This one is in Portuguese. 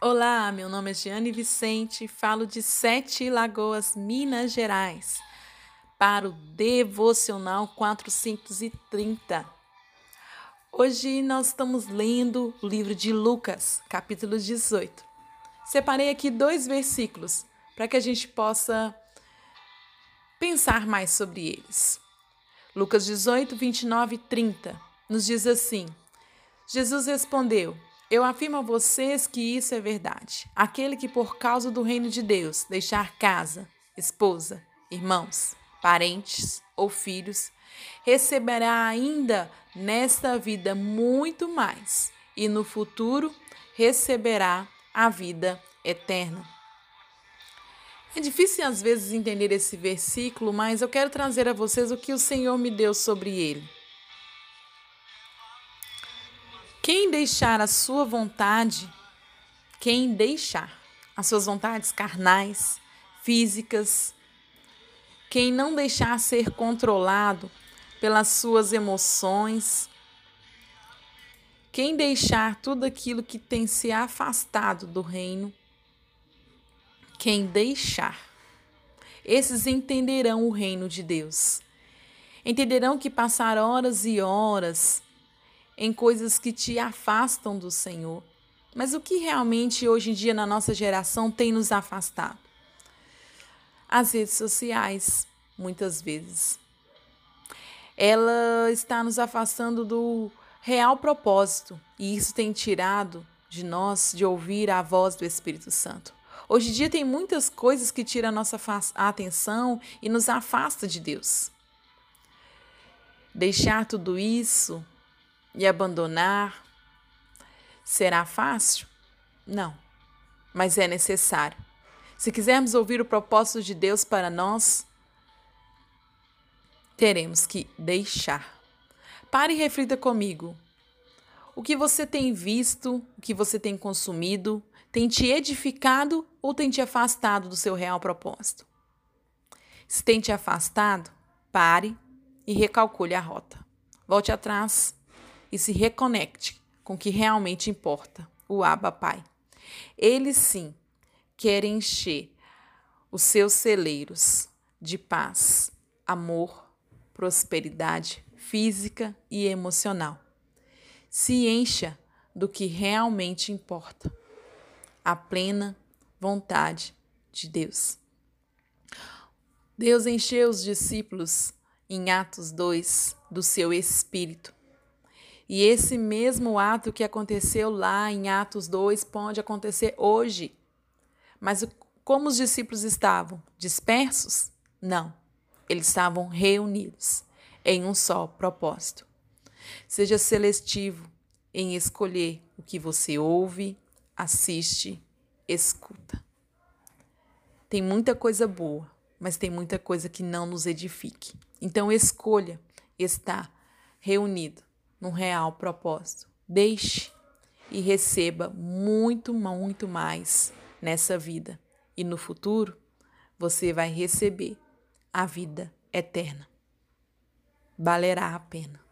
Olá, meu nome é Giane Vicente, falo de Sete Lagoas, Minas Gerais, para o Devocional 430. Hoje nós estamos lendo o livro de Lucas, capítulo 18. Separei aqui dois versículos para que a gente possa pensar mais sobre eles. Lucas 18, 29 e 30 nos diz assim: Jesus respondeu. Eu afirmo a vocês que isso é verdade. Aquele que, por causa do reino de Deus, deixar casa, esposa, irmãos, parentes ou filhos, receberá ainda nesta vida muito mais, e no futuro receberá a vida eterna. É difícil às vezes entender esse versículo, mas eu quero trazer a vocês o que o Senhor me deu sobre ele. Quem deixar a sua vontade, quem deixar as suas vontades carnais, físicas, quem não deixar ser controlado pelas suas emoções, quem deixar tudo aquilo que tem se afastado do reino, quem deixar, esses entenderão o reino de Deus. Entenderão que passar horas e horas em coisas que te afastam do Senhor. Mas o que realmente hoje em dia na nossa geração tem nos afastado? As redes sociais, muitas vezes. Ela está nos afastando do real propósito e isso tem tirado de nós de ouvir a voz do Espírito Santo. Hoje em dia tem muitas coisas que tiram a nossa atenção e nos afasta de Deus. Deixar tudo isso e abandonar será fácil? Não, mas é necessário. Se quisermos ouvir o propósito de Deus para nós, teremos que deixar. Pare e reflita comigo. O que você tem visto, o que você tem consumido, tem te edificado ou tem te afastado do seu real propósito? Se tem te afastado, pare e recalcule a rota. Volte atrás e se reconecte com o que realmente importa, o Abba Pai. Ele sim quer encher os seus celeiros de paz, amor, prosperidade física e emocional. Se encha do que realmente importa, a plena vontade de Deus. Deus encheu os discípulos em Atos 2 do seu espírito e esse mesmo ato que aconteceu lá em Atos 2 pode acontecer hoje. Mas como os discípulos estavam? Dispersos? Não. Eles estavam reunidos em um só propósito. Seja seletivo em escolher o que você ouve, assiste, escuta. Tem muita coisa boa, mas tem muita coisa que não nos edifique. Então escolha estar reunido num real propósito. Deixe e receba muito, muito mais nessa vida. E no futuro, você vai receber a vida eterna. Valerá a pena.